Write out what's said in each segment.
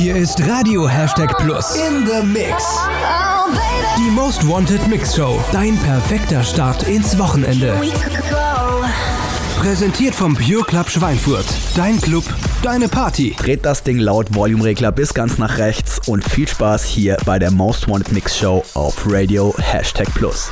Hier ist Radio Hashtag Plus in the Mix. Die Most Wanted Mix Show. Dein perfekter Start ins Wochenende. Präsentiert vom Pure Club Schweinfurt. Dein Club, deine Party. Dreht das Ding laut, Volumeregler bis ganz nach rechts und viel Spaß hier bei der Most Wanted Mix Show auf Radio Hashtag Plus.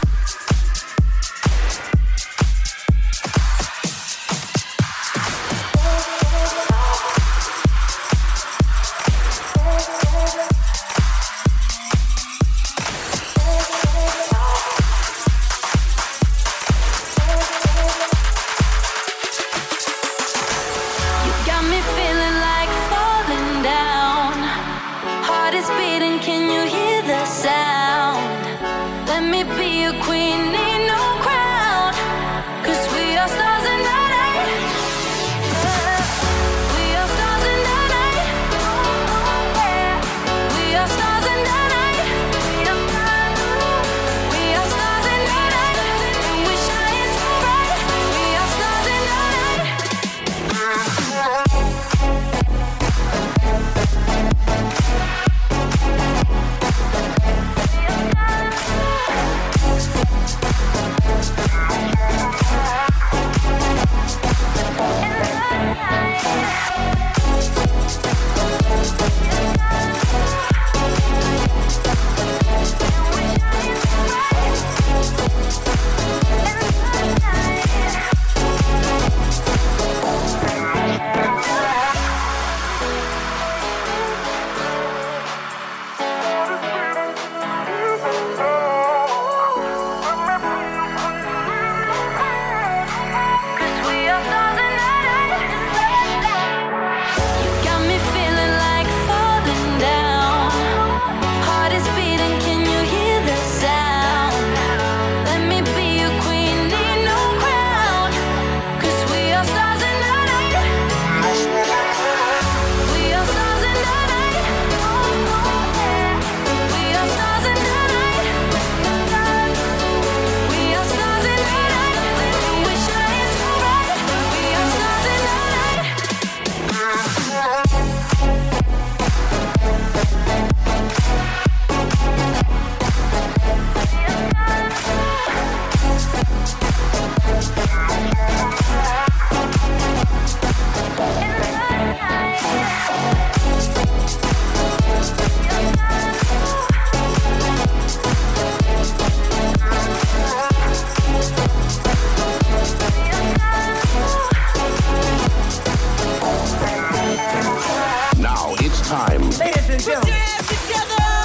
time. Ladies and gentlemen,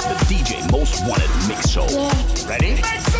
the DJ Moestwanted mix show. Yeah. Ready? Let's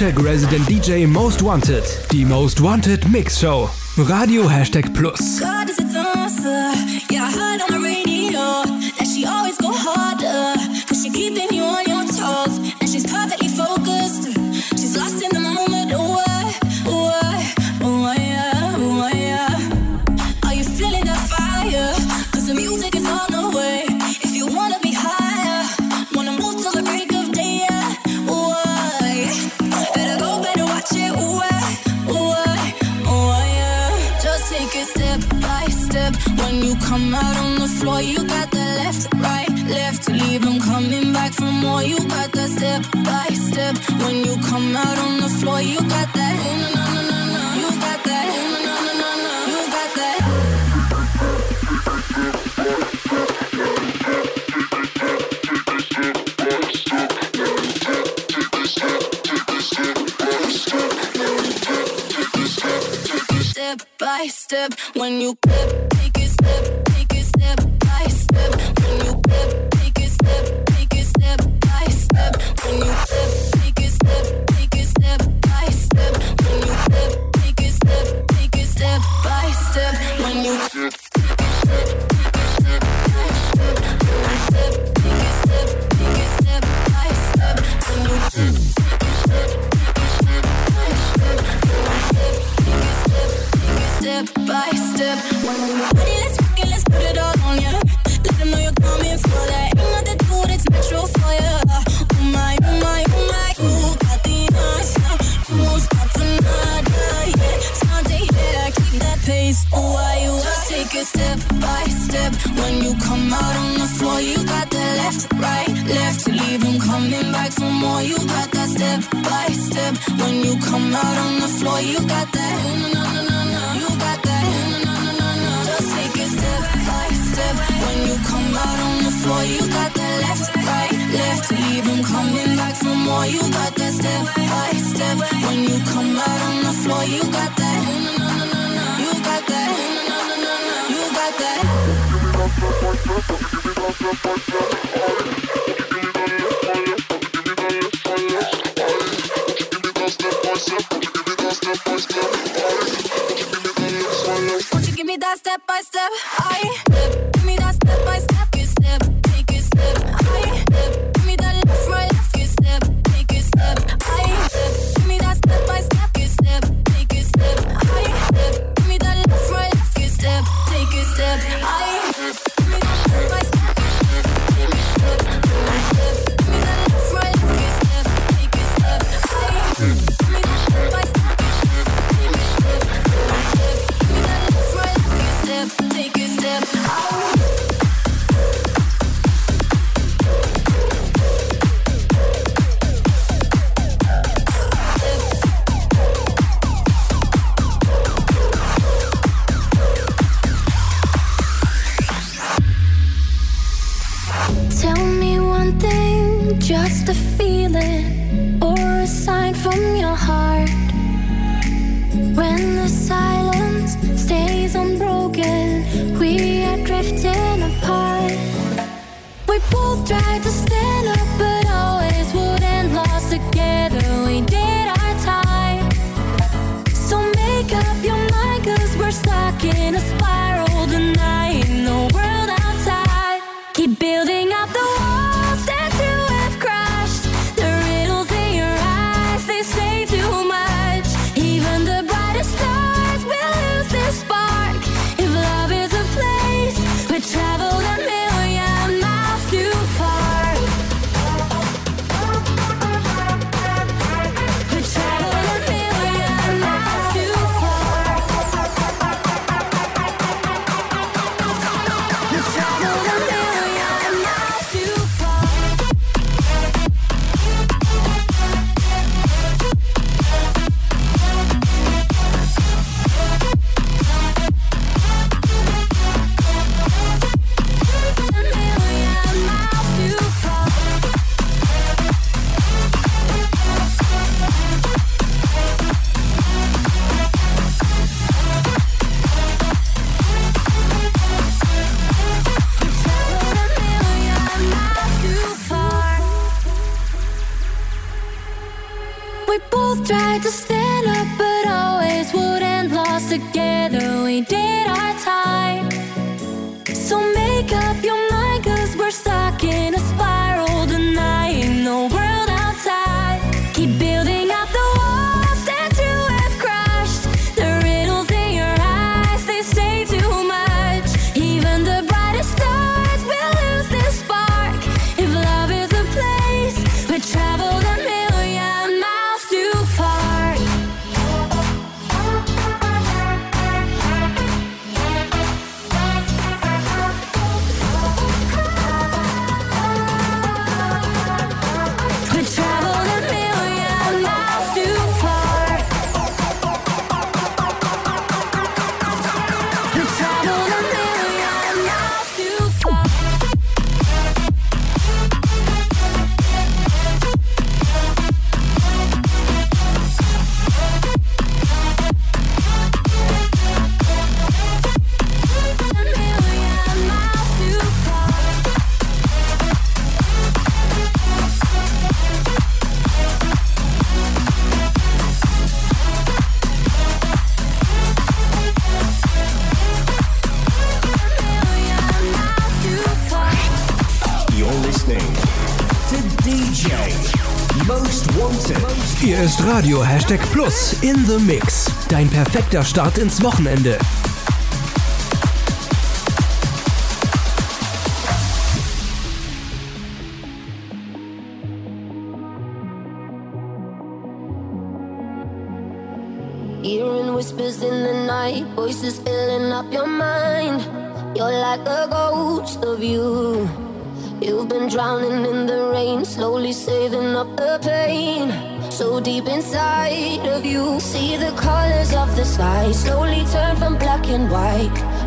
Hashtag Resident DJ Most Wanted. Die Most Wanted Mix Show. Radio Hashtag Plus. God is a dancer. Yeah, I heard on the When you come out on the floor, you got that. You got that. You got that. Step by step when you clip come out on the floor. You got that left, right, left. Leave them coming back for more. You got that step by step. When you come out on the floor, you got that. Ooh, no, no, no, no. You got that. Ooh, no, no, no, no. Just take it step by step. When you come out on the floor, you got that left, right, left. Leave them coming back for more. You got that step by step. When you come out on the floor, you got that. Ooh, no, no, no, no. You got that. Ooh, no, no, no, no. You got that. step by step. I tried to stand up. Radio Hashtag Plus in the Mix. Dein perfekter Start ins Wochenende.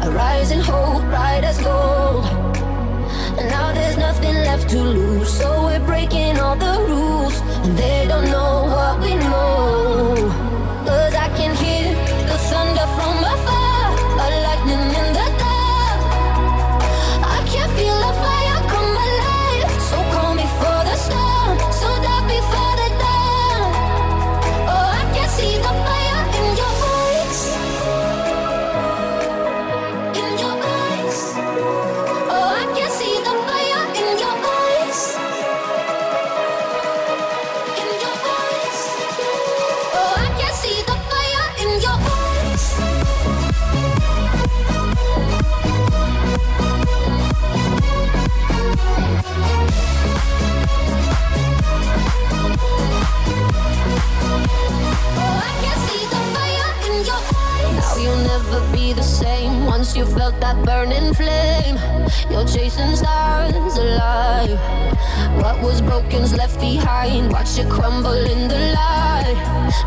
A rising hope, bright as gold. felt that burning flame. You're chasing stars alive. What was broken's left behind. Watch it crumble in the light.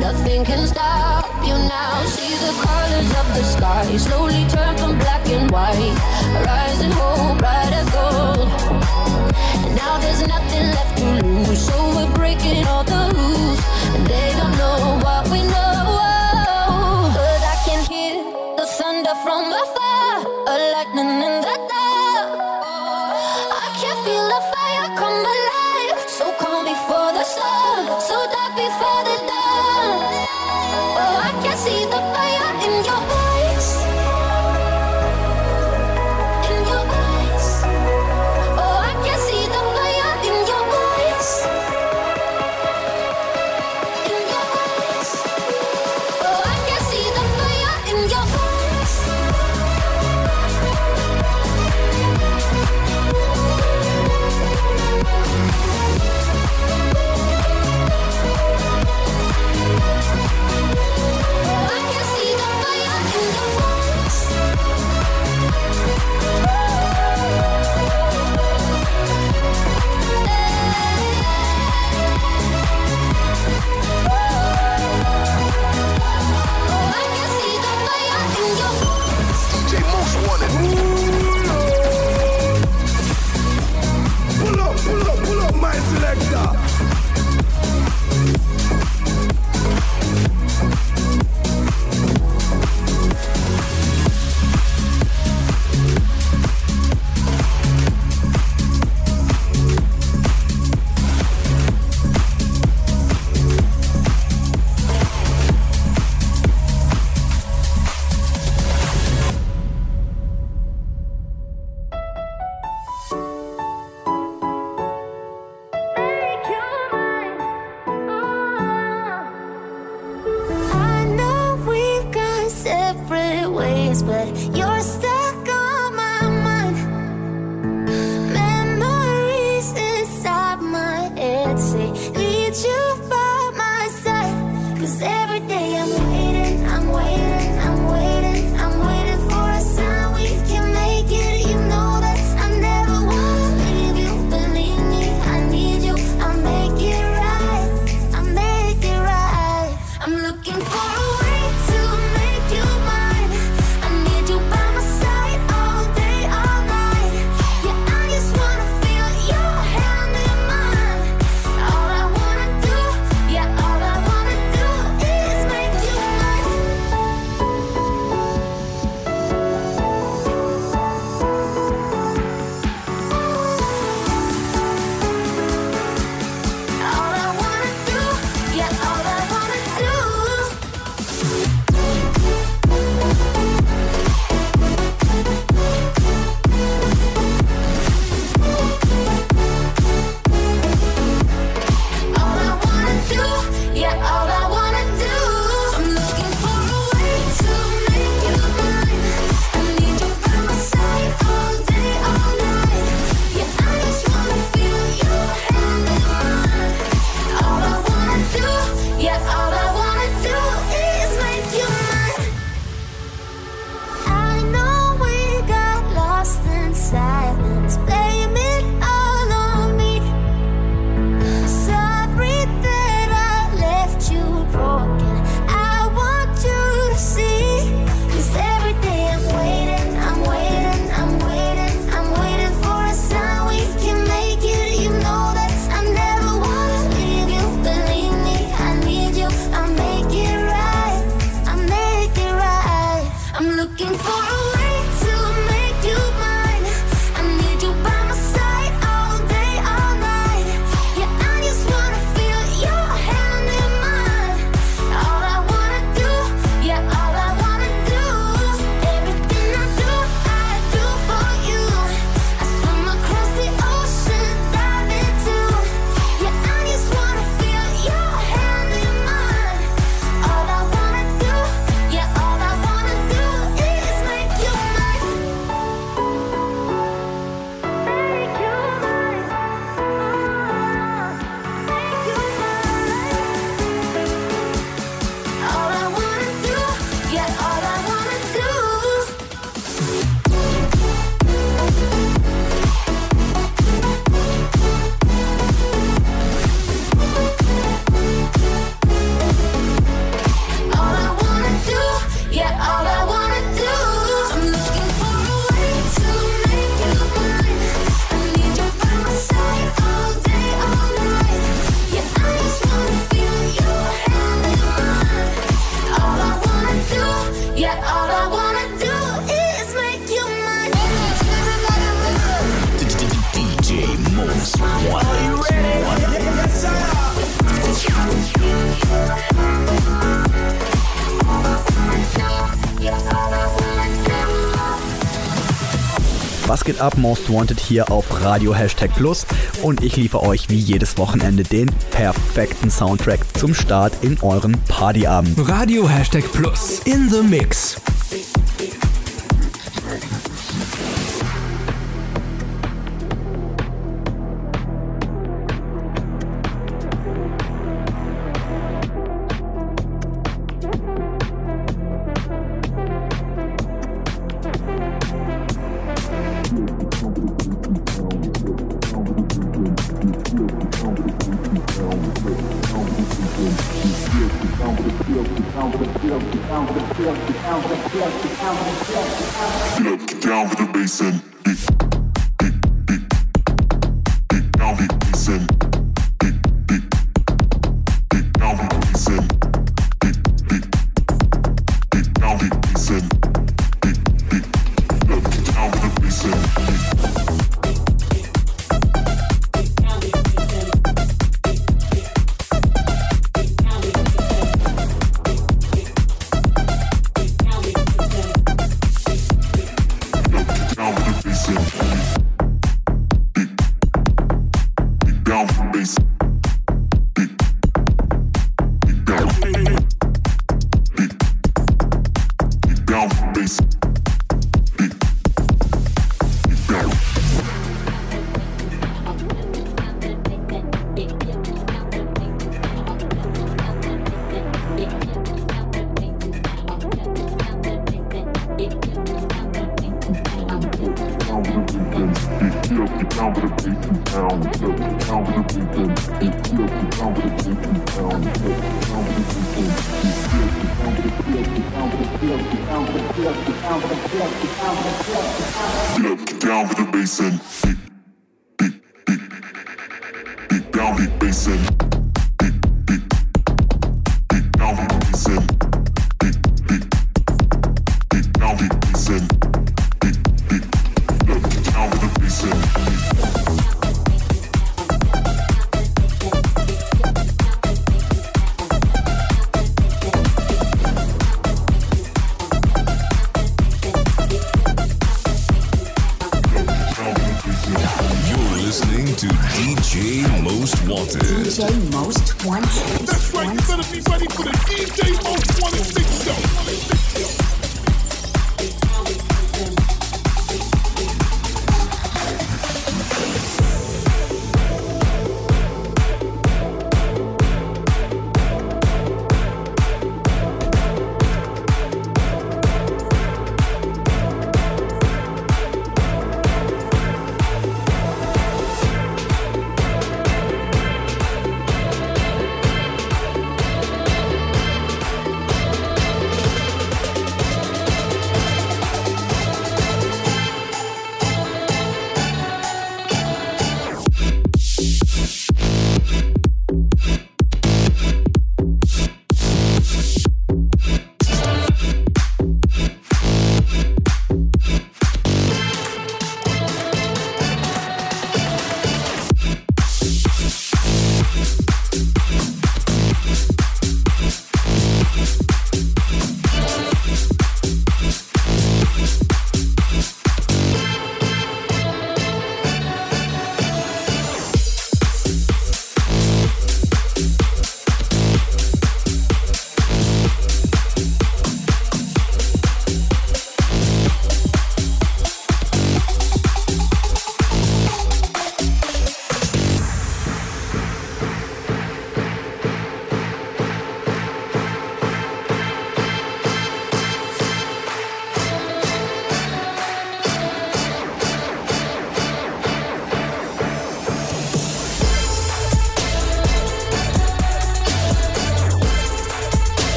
Nothing can stop you now. See the colors of the sky slowly turn from black and white. Rising hope, bright as gold. And now there's nothing left to lose. So we're breaking all the rules. And they don't know why. Ab, Most Wanted hier auf Radio Hashtag Plus und ich liefere euch wie jedes Wochenende den perfekten Soundtrack zum Start in euren Partyabend. Radio Hashtag Plus in the Mix.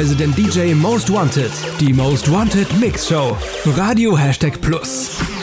Resident DJ Most Wanted. Die Most Wanted Mix Show. Radio Hashtag Plus.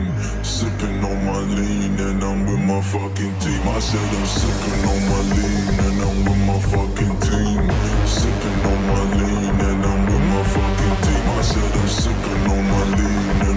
lean. Sipping on my lean and I'm with my fucking team. I said I'm sipping on my lean and I'm with my fucking team. Sipping on my lean and I'm with my fucking team. I said I'm sipping on my lean.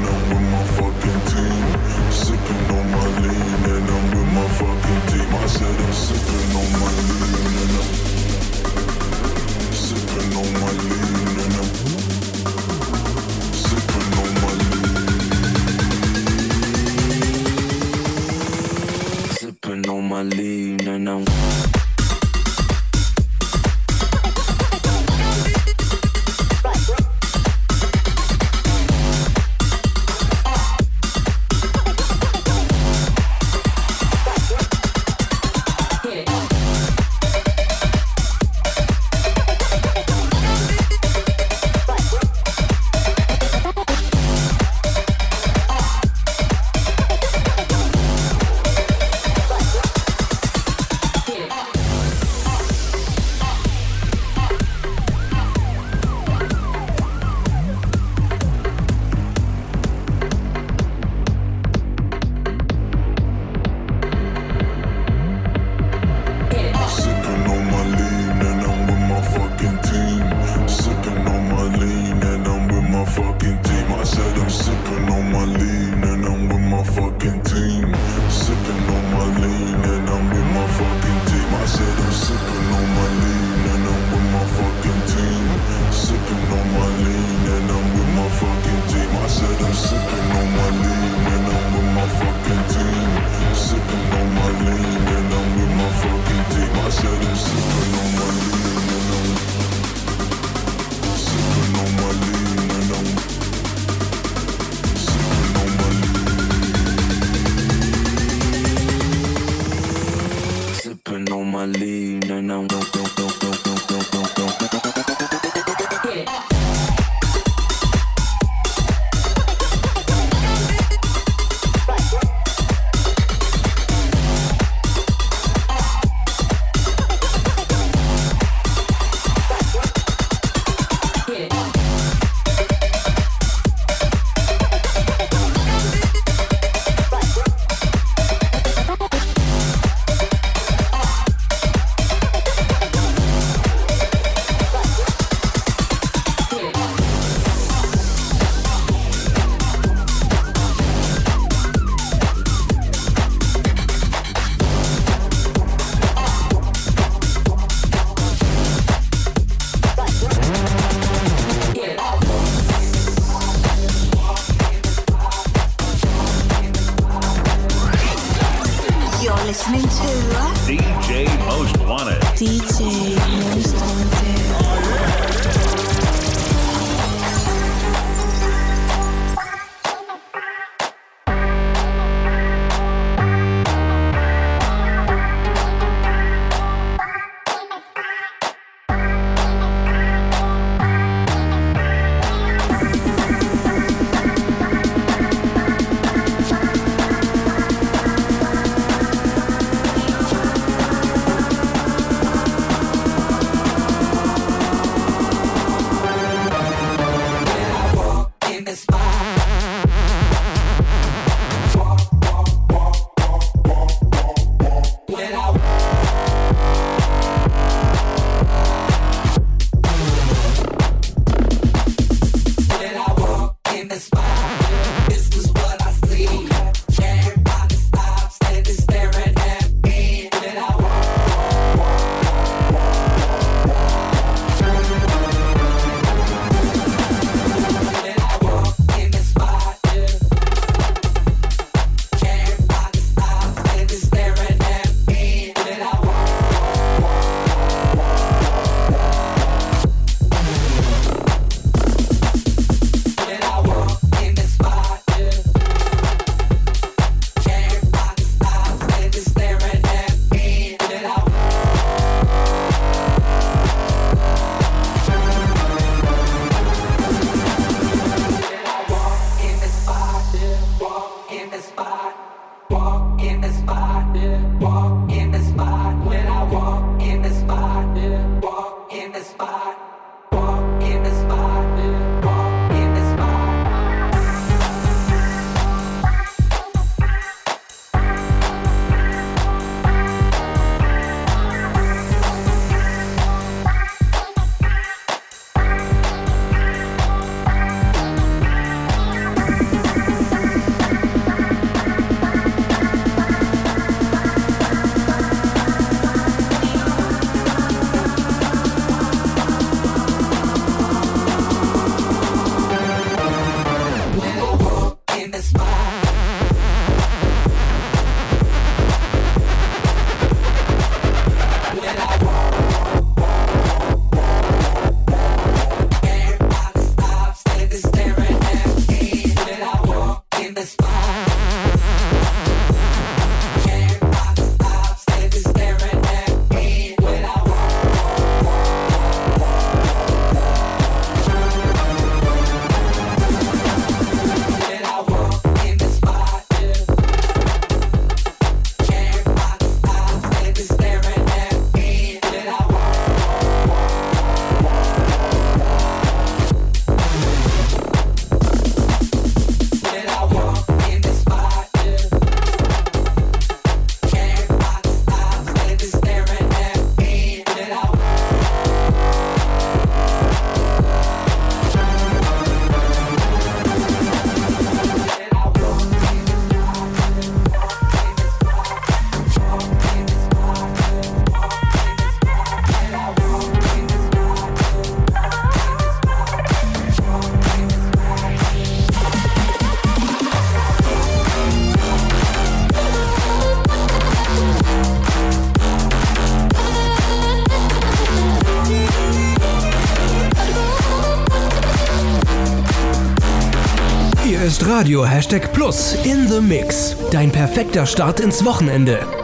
Radio Hashtag Plus in the Mix. Dein perfekter Start ins Wochenende.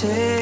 Take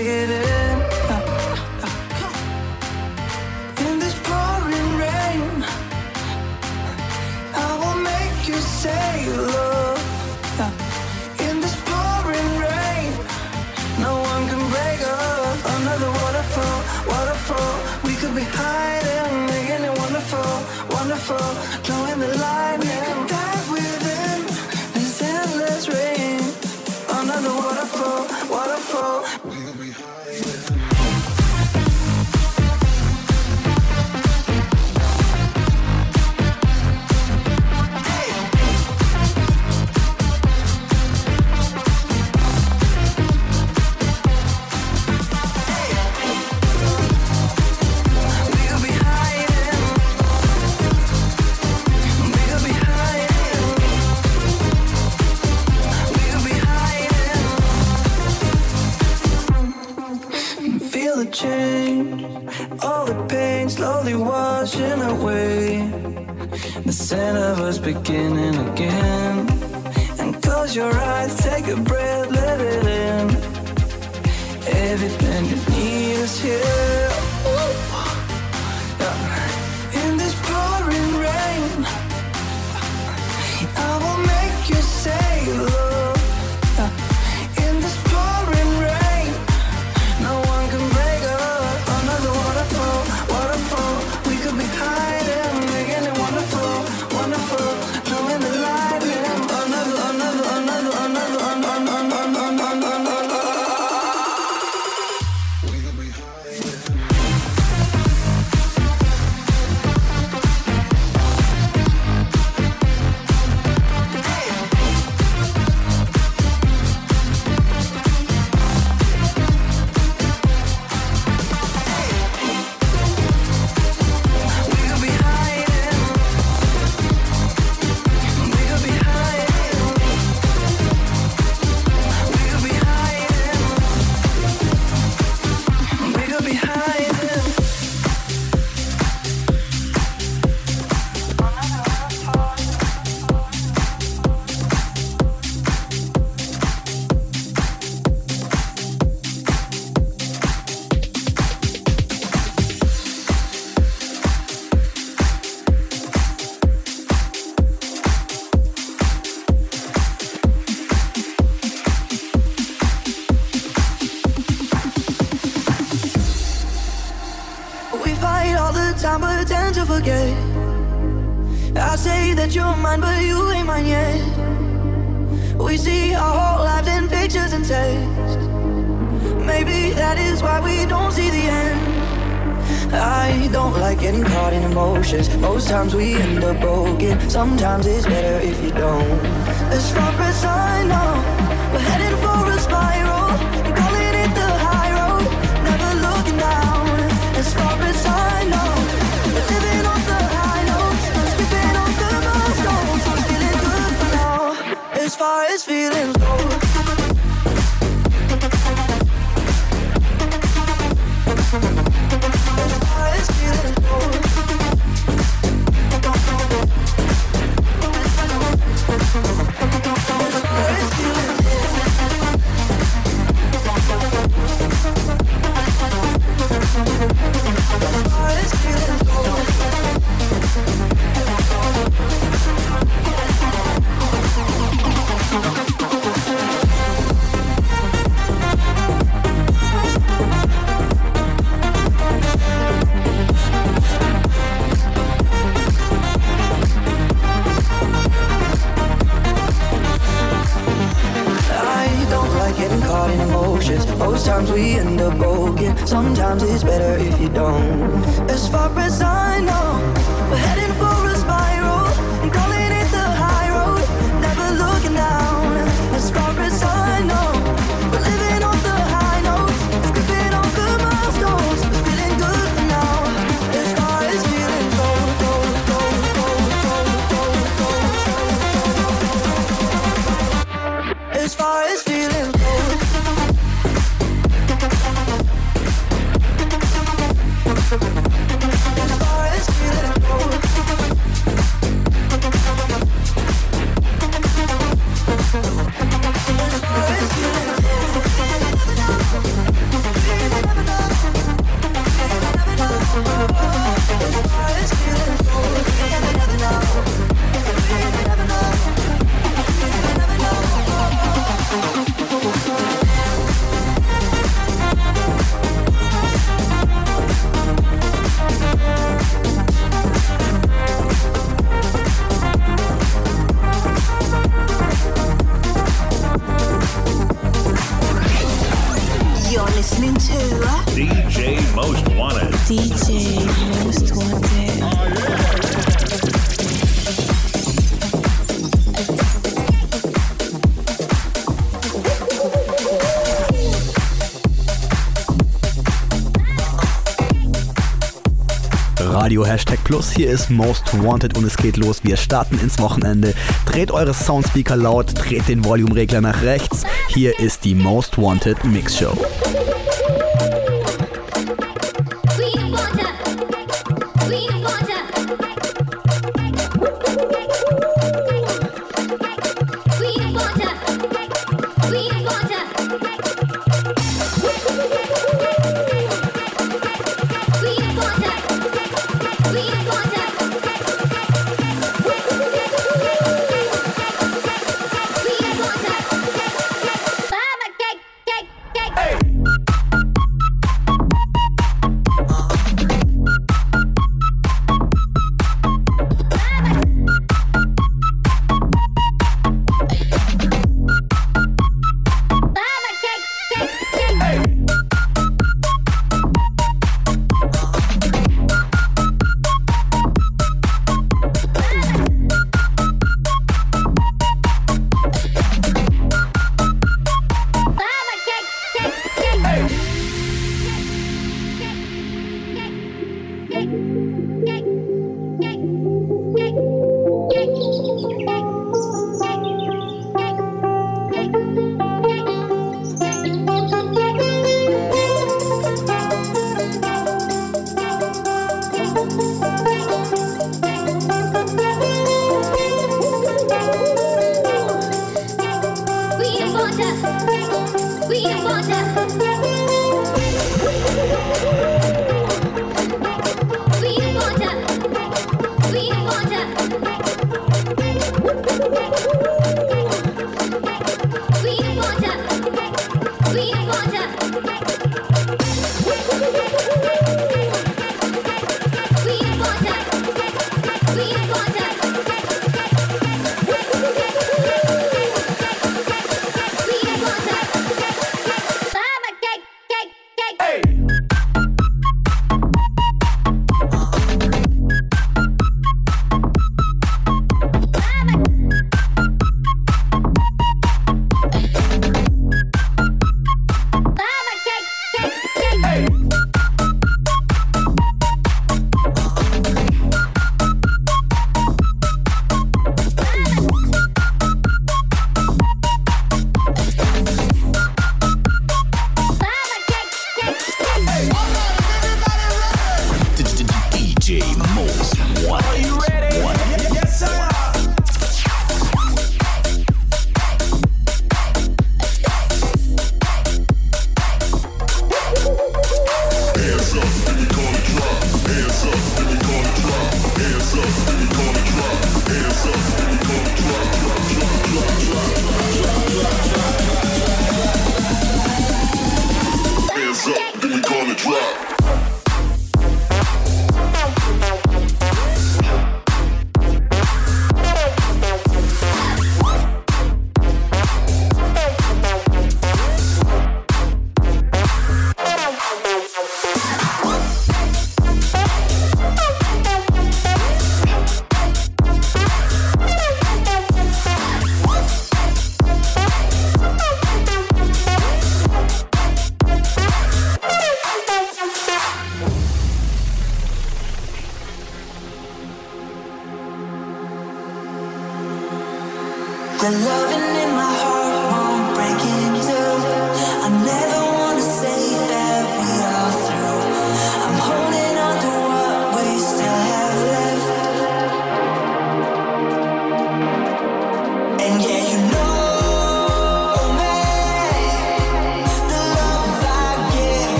beginning again. And close your eyes, take a breath, let it in. Everything you need is here. In this pouring rain, I will make you say, time, but tend to forget. I say that you're mine, but you ain't mine yet. We see our whole lives in pictures and text. Maybe that is why we don't see the end. I don't like getting caught in emotions. Most times we end up broken. Sometimes it's better if you don't. As far as I know, we're heading As feelings go. As feelings Plus, hier ist Most Wanted und es geht los. Wir starten ins Wochenende. Dreht eure Soundspeaker laut, dreht den Volumeregler nach rechts. Hier ist die Most Wanted Mix Show.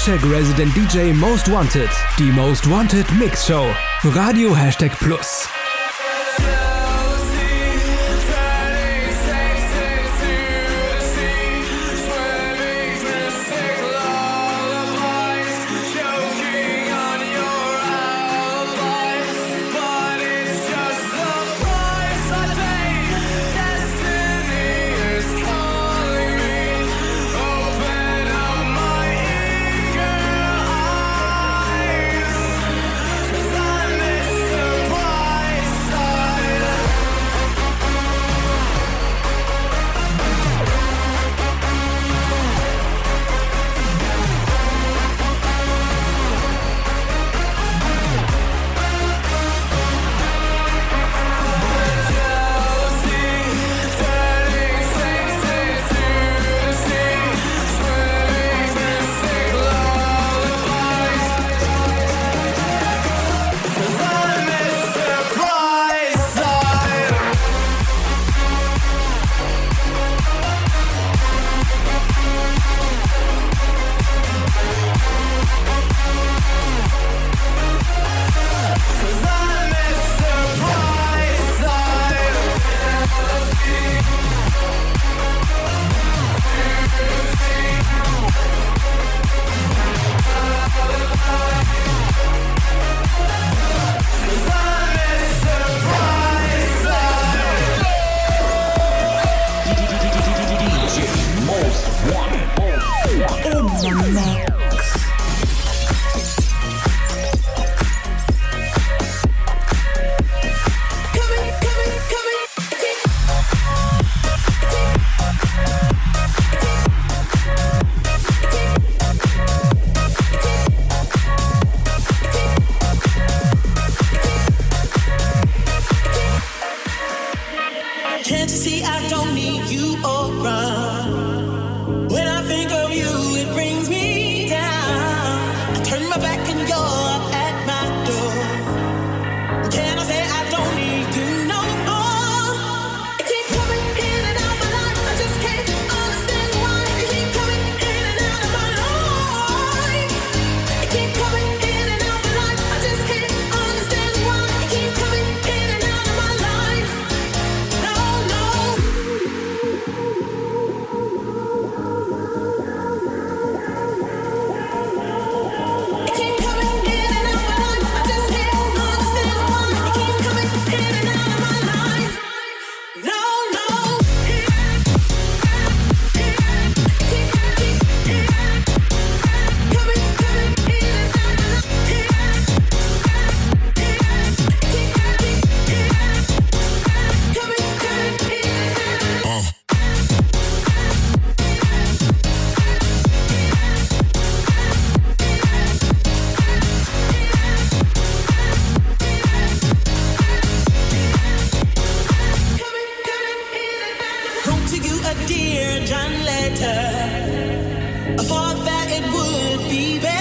Hashtag Resident DJ Most Wanted. Die Most Wanted Mix Show. Radio Hashtag Plus. a dear John letter. I thought that it would be better.